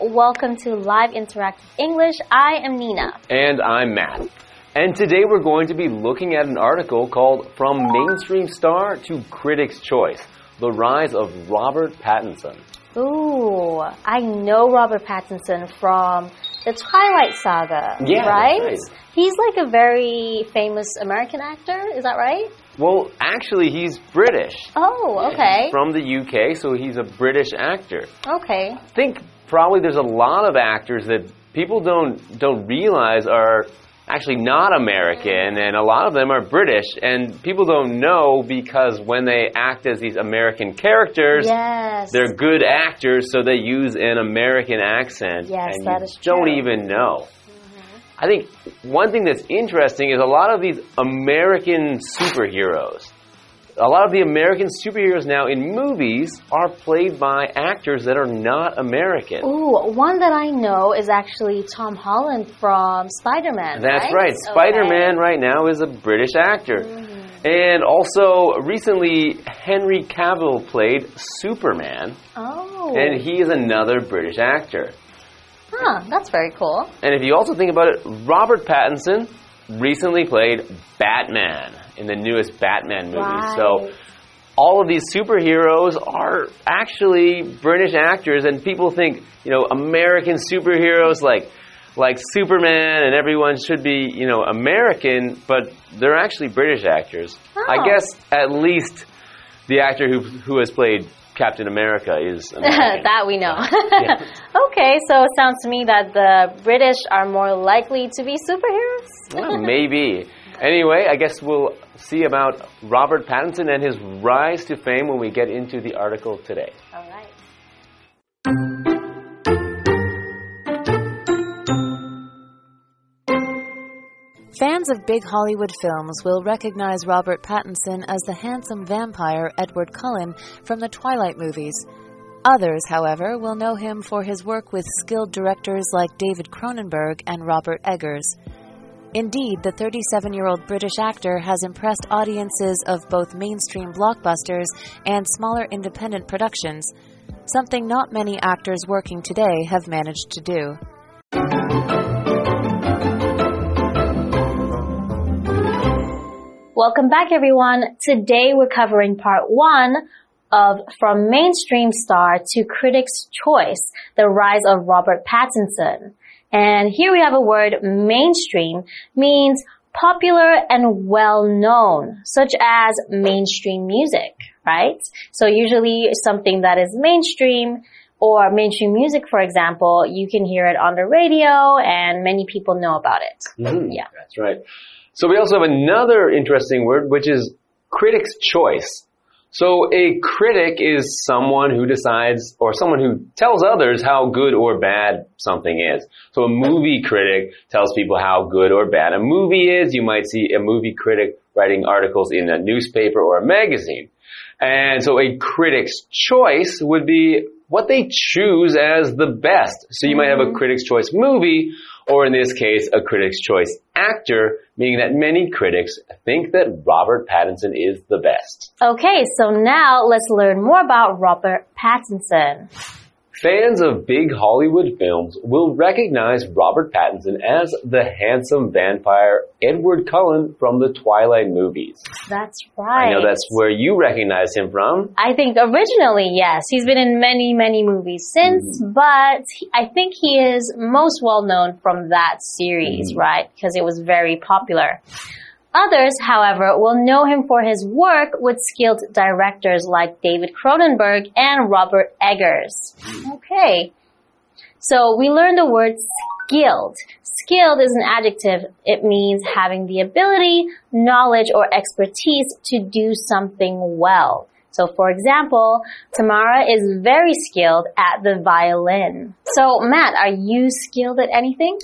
welcome to Live Interactive English. I am Nina. And I'm Matt. And today we're going to be looking at an article called From Mainstream Star to Critics' Choice The Rise of Robert Pattinson. Ooh, I know Robert Pattinson from the Twilight Saga, Yeah, right? right. He's like a very famous American actor, is that right? Well, actually, he's British. Oh, okay. From the UK, so he's a British actor. Okay. I think probably there's a lot of actors that people don't don't realize are actually not American mm-hmm. and a lot of them are British and people don't know because when they act as these American characters Yes. they're good actors so they use an American accent Yes, and that you is don't true. even know. Mm-hmm. I think one thing that's interesting is a lot of these American superheroes. A lot of the American superheroes now in movies are played by actors that are not American. Ooh, one that I know is actually Tom Holland from Spider-Man. That's right. right. Spider Man right now is a British actor. Mm-hmm. And also, recently, Henry Cavill played Superman, Oh. and he is another British actor. Huh, that's very cool. And if you also think about it, Robert Pattinson recently played Batman in the newest Batman movie. Right. So all of these superheroes are actually British actors, and people think, you know, American superheroes like like Superman and everyone should be, you know, American, but they're actually British actors. I Oh. guess at least the actor who who has played Captain America is that we know. Yeah. okay, so it sounds to me that the British are more likely to be superheroes. Well, maybe. Anyway, I guess we'll see about Robert Pattinson and his rise to fame when we get into the article today. Fans of big Hollywood films will recognize Robert Pattinson as the handsome vampire Edward Cullen from the Twilight movies. Others, however, will know him for his work with skilled directors like David Cronenberg and Robert Eggers. Indeed, the 37 year old British actor has impressed audiences of both mainstream blockbusters and smaller independent productions, something not many actors working today have managed to do. Welcome back, everyone. Today we're covering part one of From Mainstream Star to Critics' Choice The Rise of Robert Pattinson. And here we have a word mainstream means popular and well known, such as mainstream music, right? So usually something that is mainstream or mainstream music, for example, you can hear it on the radio and many people know about it. Mhm, Yeah. That's right. So we also have another interesting word, which is critic's choice. So a critic is someone who decides or someone who tells others how good or bad something is. So a movie critic tells people how good or bad a movie is. You might see a movie critic writing articles in a newspaper or a magazine. And so a critic's choice would be what they choose as the best. So you might have a mm-hmm. critic's choice movie, or in this case, a critic's choice actor, meaning that many critics think that Robert Pattinson is the best. Okay, so now let's learn more about Robert Pattinson. Fans of big Hollywood films will recognize Robert Pattinson as the handsome vampire Edward Cullen from the Twilight movies. That's right. I know that's where you recognize him from. I think originally, yes, he's been in many, many movies since, Mm-hmm. but I think he is most well known from that series, Mm-hmm. right? Because it was very popular. Others, however, will know him for his work with skilled directors like David Cronenberg and Robert Eggers. Okay. So we learned the word skilled. Skilled is an adjective. It means having the ability, knowledge, or expertise to do something well. So for example, Tamara is very skilled at the violin. So Matt, are you skilled at anything?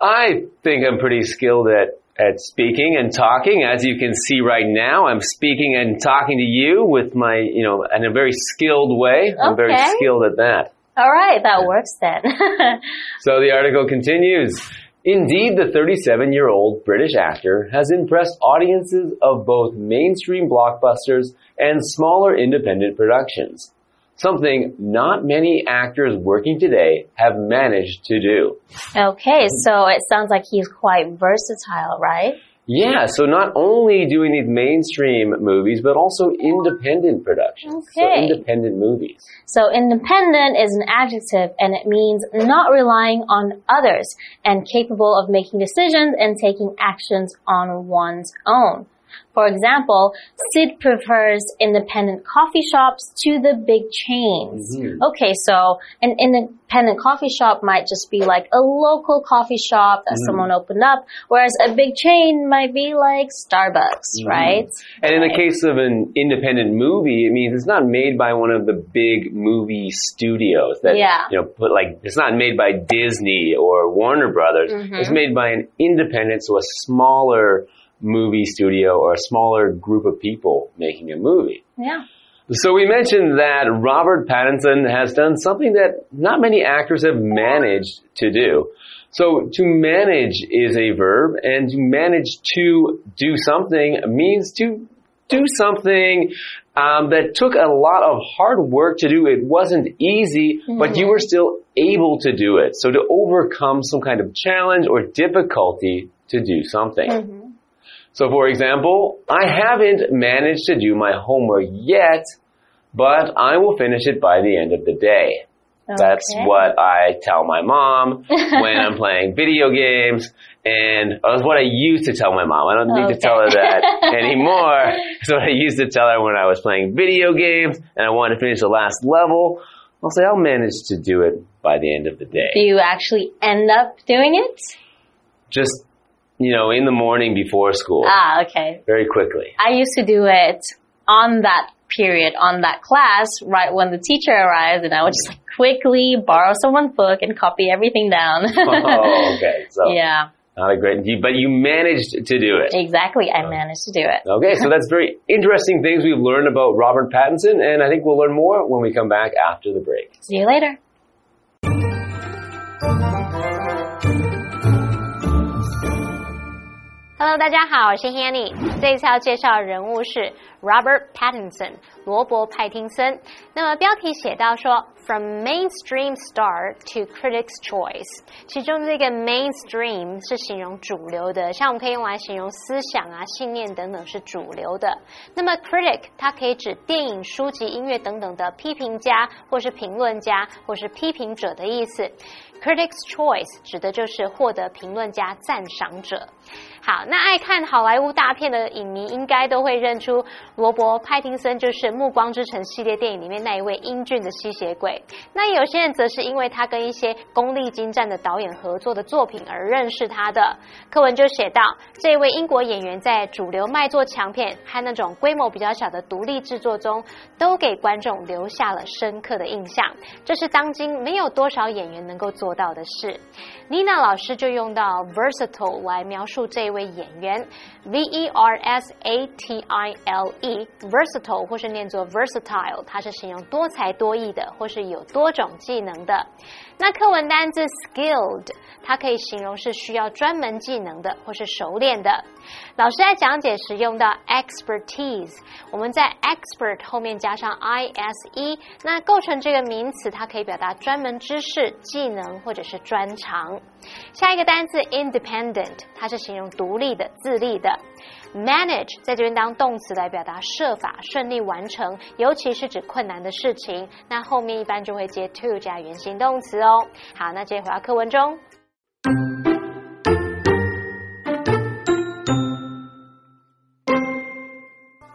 I think I'm pretty skilled at at speaking and talking. As you can see right now, I'm speaking and talking to you with my, you know, in a very skilled way. Okay. I'm very skilled at that. All right, that works then. So the article continues. Indeed, the 37 year old British actor has impressed audiences of both mainstream blockbusters and smaller independent productions. Something not many actors working today have managed to do. Okay, so it sounds like he's quite versatile, right? Yeah, so not only doing these mainstream movies, but also independent productions. So independent movies. So independent is an adjective and it means not relying on others and capable of making decisions and taking actions on one's own. For example, Sid prefers independent coffee shops to the big chains. Mhm. Okay, so an independent coffee shop might just be like a local coffee shop that mm-hmm. someone opened up, whereas a big chain might be like Starbucks, mm-hmm. right? And in the case of an independent movie, it means it's not made by one of the big movie studios that, Yeah. you know, put like, it's not made by Disney or Warner Brothers. Mm-hmm. It's made by an independent, so a smaller movie studio or a smaller group of people making a movie. Yeah. So we mentioned that Robert Pattinson has done something that not many actors have managed to do. So to manage is a verb and to manage to do something means to do something um, that took a lot of hard work to do. It wasn't easy, but you were still able to do it. So to overcome some kind of challenge or difficulty to do something. So for example, I haven't managed to do my homework yet, but I will finish it by the end of the day. That's what I tell my mom when I'm playing video games, and that's what I used to tell my mom. I don't need to tell her that anymore. It's what I used to tell her when I was playing video games and I wanted to finish the last level. I'll say I'll manage to do it by the end of the day. Do you actually end up doing it? Just, you know, in the morning before school, Ah, okay. very quickly. I used to do it on that period, on that class, right when the teacher arrived, and I would just like quickly borrow someone's book and copy everything down. oh, okay. So Yeah, not a great, but you managed to do it. exactly. I managed to do it. Okay, so that's very interesting things we've learned about Robert Pattinson, and I think we'll learn more when we come back after the break. See you later. Hello，大家好，我是 Hanny。这一次要介绍的人物是 Robert Pattinson，罗伯·派汀森。那么标题写到说，From mainstream star to critics' choice，其中这个 mainstream 是形容主流的，像我们可以用来形容思想啊、信念等等是主流的。那么 critic 它可以指电影、书籍、音乐等等的批评家，或是评论家，或是批评者的意思。Critics' Choice 指的就是获得评论家赞赏者。好，那爱看好莱坞大片的影迷应该都会认出罗伯·派汀森就是《暮光之城》系列电影里面那一位英俊的吸血鬼。那有些人则是因为他跟一些功力精湛的导演合作的作品而认识他的。课文就写到，这位英国演员在主流卖座强片和那种规模比较小的独立制作中，都给观众留下了深刻的印象。这是当今没有多少演员能够做到的事。妮娜老师就用到 versatile 来描述这位演员，v e r s a t i l e，versatile 或是念作 versatile，它是形容多才多艺的，或是有多种技能的。那课文单字 skilled，它可以形容是需要专门技能的，或是熟练的。老师在讲解时用到 expertise，我们在 expert 后面加上 i s e，那构成这个名词，它可以表达专门知识、技能或者是专长。下一个单词 independent，它是形容独立的、自立的。manage 在这边当动词来表达设法顺利完成，尤其是指困难的事情。那后面一般就会接 to 加原形动词哦。好，那接着回到课文中。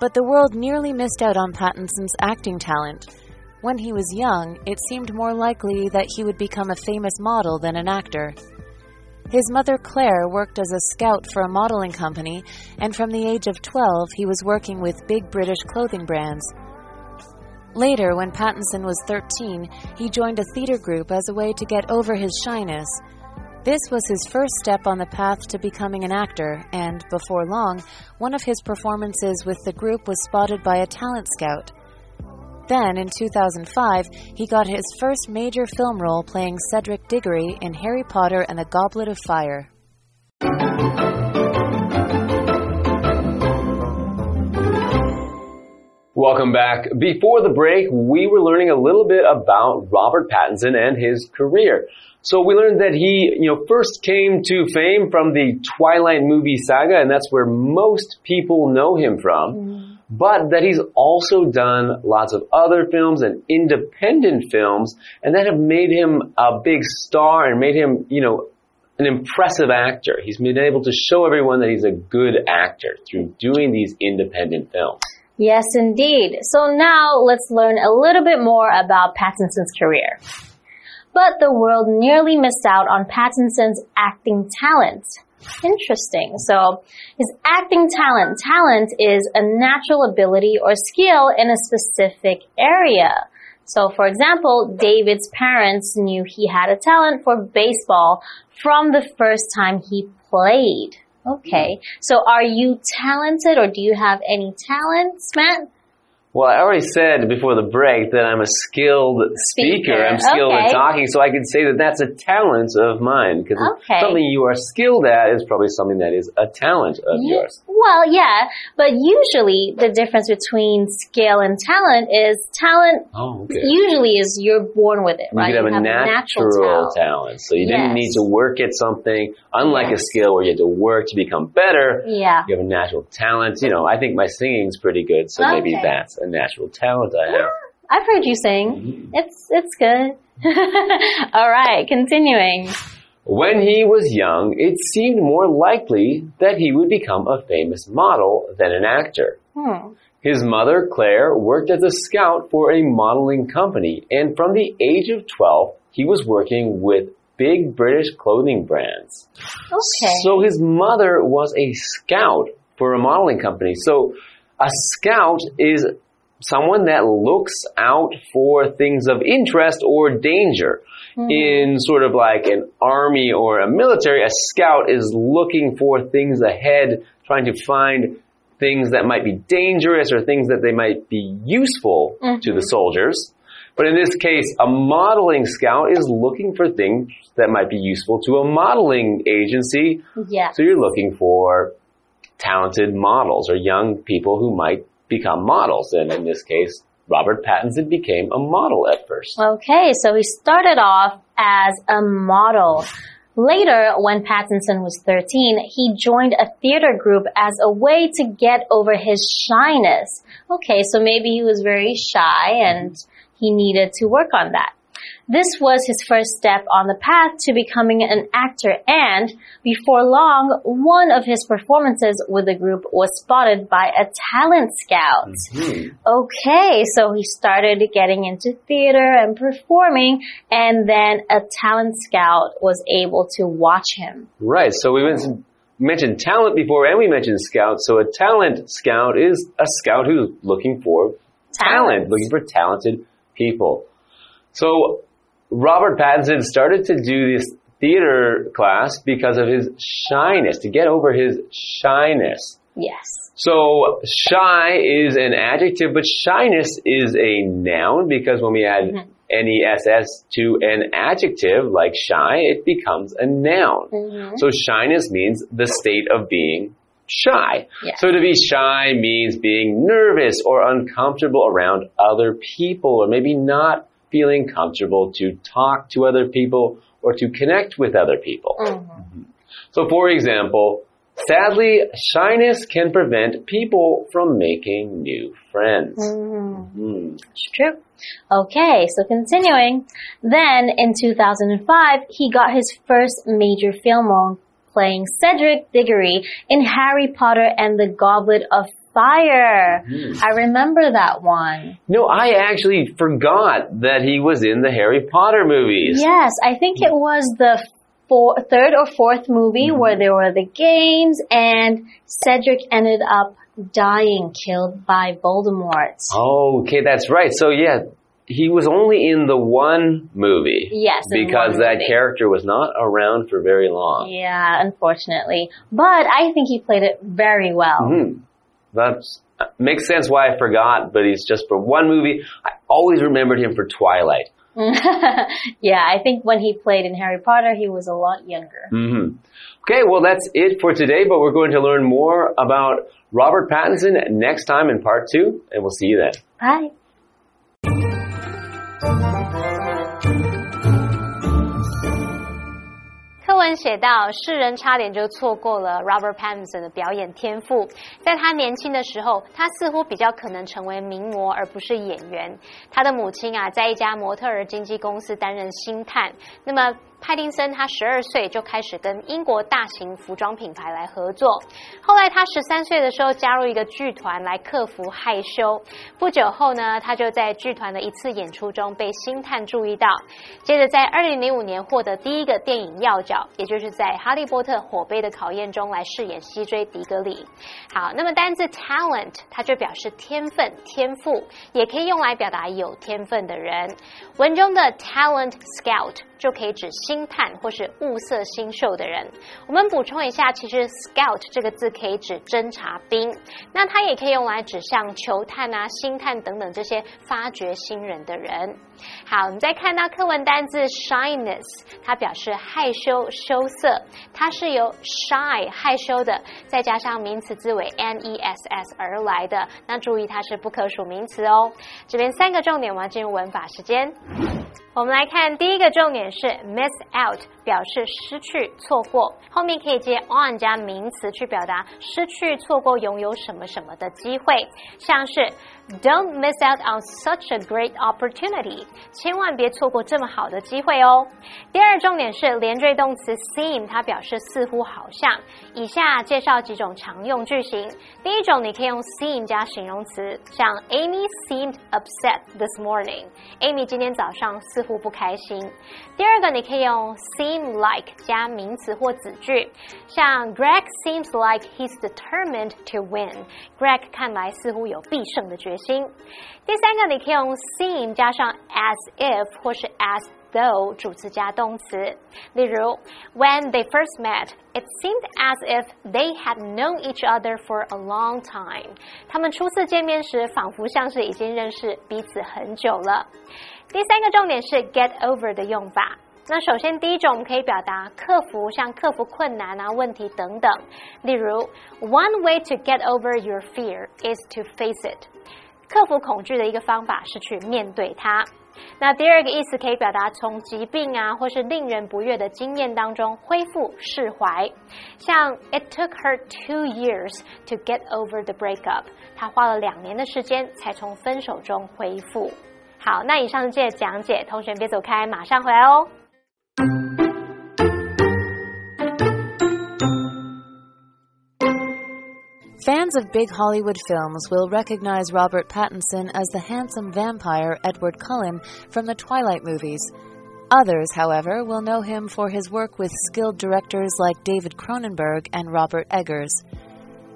But the world nearly missed out on Pattinson's acting talent. When he was young, it seemed more likely that he would become a famous model than an actor. His mother Claire worked as a scout for a modeling company, and from the age of 12, he was working with big British clothing brands. Later, when Pattinson was 13, he joined a theater group as a way to get over his shyness. This was his first step on the path to becoming an actor, and before long, one of his performances with the group was spotted by a talent scout. Then, in 2005, he got his first major film role playing Cedric Diggory in Harry Potter and the Goblet of Fire. Welcome back. Before the break, we were learning a little bit about Robert Pattinson and his career. So we learned that he, you know, first came to fame from the Twilight movie saga, and that's where most people know him from. Mm. But that he's also done lots of other films and independent films, and that have made him a big star and made him, you know, an impressive actor. He's been able to show everyone that he's a good actor through doing these independent films. Yes, indeed. So now let's learn a little bit more about Pattinson's career. But the world nearly missed out on Pattinson's acting talent. Interesting. So his acting talent, talent is a natural ability or skill in a specific area. So for example, David's parents knew he had a talent for baseball from the first time he played. Okay. So are you talented or do you have any talents, Matt? Well, I already said before the break that I'm a skilled speaker. Speaker, I'm skilled okay. in talking, so I could say that that's a talent of mine. Because Okay. something you are skilled at is probably something that is a talent of Ye- yours. Well, yeah, but usually the difference between skill and talent is talent Oh, okay. usually is you're born with it, You right? could have, a natural, talent. talent. So you didn't need to work at something, unlike Yes. a skill where you had to work to become better. Yeah. You have a natural talent. You know, I think my singing's pretty good, so maybe that's a natural talent I have. I've heard you sing. Mm-hmm. It's it's good. All right, continuing. When he was young, it seemed more likely that he would become a famous model than an actor. Hmm. His mother, Claire, worked as a scout for a modeling company, and from the age of 12, he was working with big British clothing brands. Okay. So his mother was a scout for a modeling company. So a scout is someone that looks out for things of interest or danger. Hmm. In sort of like an army or a military, a scout is looking for things ahead, trying to find things that might be dangerous or things that they might be useful mm-hmm. to the soldiers. But in this case, a modeling scout is looking for things that might be useful to a modeling agency. yeah. So you're looking for talented models or young people who might become models. And in this case, Robert Pattinson became a model at first. Okay, so he started off as a model. Later, when Pattinson was 13, he joined a theater group as a way to get over his shyness. Okay, so maybe he was very shy and he needed to work on that. This was his first step on the path to becoming an actor and before long, one of his performances with the group was spotted by a talent scout. Mm-hmm. Okay, so he started getting into theater and performing and then a talent scout was able to watch him. Right. So we mentioned, mentioned talent before and we mentioned scout. So a talent scout is a scout who's looking for talent, Talents. looking for talented people. So Robert Pattinson started to do this theater class because of his shyness, to get over his shyness. Yes. So shy is an adjective, but shyness is a noun because when we add mm-hmm. ness to an adjective like shy, it becomes a noun. Mm-hmm. So shyness means the state of being shy. Yeah. So to be shy means being nervous or uncomfortable around other people or maybe not feeling comfortable to talk to other people or to connect with other people. Mm-hmm. Mm-hmm. So for example, sadly, shyness can prevent people from making new friends. Hmm. It's true. Okay, so continuing. Then in 2005, he got his first major film role playing Cedric Diggory in Harry Potter and the Goblet of Fire. I remember that one. No, I actually forgot that he was in the Harry Potter movies. Yes, I think it was the four, third or fourth movie where there were the games and Cedric ended up dying, killed by Voldemort. Oh, okay, that's right. So yeah, he was only in the one movie. Yes, Because that movie. character was not around for very long. Yeah, unfortunately. But I think he played it very well. Hmm. That makes sense why I forgot, but he's just for one movie. I always remembered him for Twilight. yeah, I think when he played in Harry Potter, he was a lot younger. hmm Okay, well, that's it for today, but we're going to learn more about Robert Pattinson next time in part two, and we'll see you then. Bye. 文写到，世人差点就错过了 Robert Pattinson 的表演天赋。在他年轻的时候，他似乎比较可能成为名模，而不是演员。他的母亲啊，在一家模特儿经纪公司担任星探。那么派丁森他十二岁就开始跟英国大型服装品牌来合作，后来他十三岁的时候加入一个剧团来克服害羞。不久后呢，他就在剧团的一次演出中被星探注意到，接着在二零零五年获得第一个电影要角，也就是在《哈利波特：火杯的考验》中来饰演西追迪格里。好，那么单字 talent 它就表示天分、天赋，也可以用来表达有天分的人。文中的 talent scout。就可以指星探或是物色星宿的人。我们补充一下，其实 scout 这个字可以指侦察兵，那它也可以用来指像球探啊、星探等等这些发掘新人的人。好，我们再看到课文单字 shyness，它表示害羞、羞涩，它是由 shy 害羞的，再加上名词字尾 n e s s 而来的。那注意它是不可数名词哦。这边三个重点，我们要进入文法时间。我们来看第一个重点是 miss out，表示失去、错过，后面可以接 on 加名词去表达失去、错过拥有什么什么的机会，像是 don't miss out on such a great opportunity，千万别错过这么好的机会哦。第二重点是连缀动词 seem，它表示似乎、好像。以下介绍几种常用句型，第一种你可以用 seem 加形容词，像 Amy seemed upset this morning，Amy 今天早上似乎不开心。第二个，你可以用 seem like 加名词或子句，像 Greg seems like he's determined to win。Greg 看来似乎有必胜的决心。第三个，你可以用 seem 加上 as if 或是 as though 主词加动词。例如，When they first met, it seemed as if they had known each other for a long time。他们初次见面时，仿佛像是已经认识彼此很久了。 第三个重点是 get over 的用法。那首先第一种，我们可以表达克服，像克服困难啊、问题等等。例如，One way to get over your fear is to face it。克服恐惧的一个方法是去面对它。那第二个意思可以表达从疾病啊，或是令人不悦的经验当中恢复释怀。像 It took her two years to get over the breakup。她花了两年的时间才从分手中恢复。好，那以上是这些讲解，同学别走开，马上回来哦。Fans of big Hollywood films will recognize Robert Pattinson as the handsome vampire Edward Cullen from the Twilight movies. Others, however, will know him for his work with skilled directors like David Cronenberg and Robert Eggers.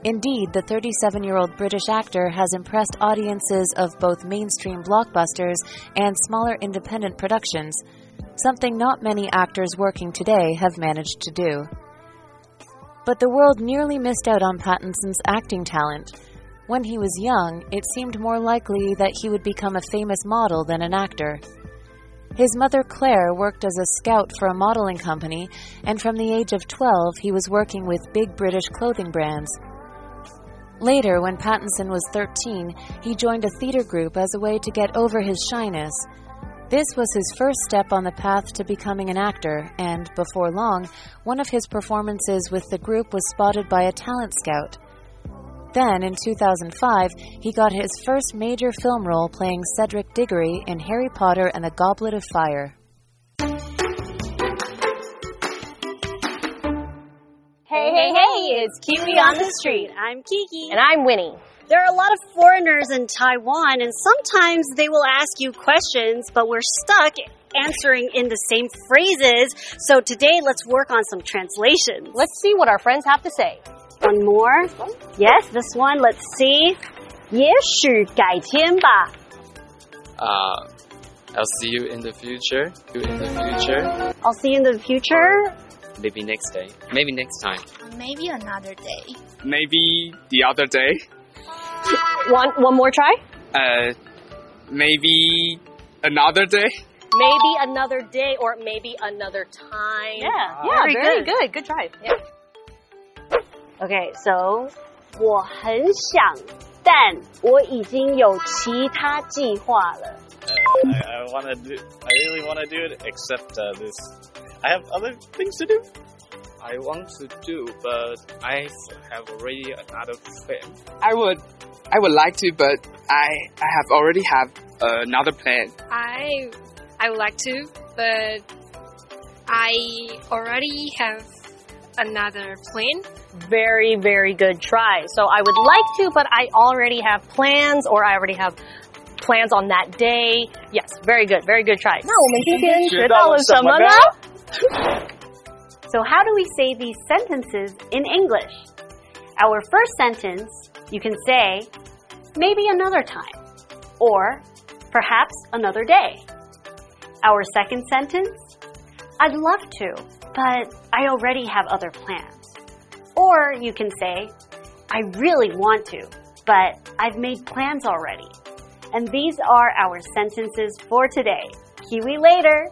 Indeed, the 37 year old British actor has impressed audiences of both mainstream blockbusters and smaller independent productions, something not many actors working today have managed to do. But the world nearly missed out on Pattinson's acting talent. When he was young, it seemed more likely that he would become a famous model than an actor. His mother Claire worked as a scout for a modeling company, and from the age of 12, he was working with big British clothing brands. Later, when Pattinson was 13, he joined a theater group as a way to get over his shyness. This was his first step on the path to becoming an actor, and before long, one of his performances with the group was spotted by a talent scout. Then, in 2005, he got his first major film role playing Cedric Diggory in Harry Potter and the Goblet of Fire. Hey, hey, hey, it's Kiwi on the street. I'm Kiki. And I'm Winnie. There are a lot of foreigners in Taiwan, and sometimes they will ask you questions, but we're stuck answering in the same phrases. So today, let's work on some translations. Let's see what our friends have to say. One more. Yes, this one. Let's see. 也许改天吧。 Uh, I'll see you in the future. You in the future. I'll see you in the future. Maybe next day. Maybe next time. Maybe another day. Maybe the other day. One, one more try? Uh, maybe another day. Maybe another day or maybe another time. Yeah, yeah, very very good. good. Good try. Yeah. Okay, so 我很想，但我已经有其他计划了。 I, I want to do. I really want to do it, except uh, this. I have other things to do. I want to do, but I have already another plan. I would, I would like to, but I, I have already have another plan. I I would like to, but I already have another plan. Very, very good try. So I would like to, but I already have plans or I already have plans on that day. Yes, very good, very good try. 那我们今天学到了什么呢？ So, how do we say these sentences in English? Our first sentence, you can say, maybe another time, or perhaps another day. Our second sentence, I'd love to, but I already have other plans. Or you can say, I really want to, but I've made plans already. And these are our sentences for today. Kiwi later!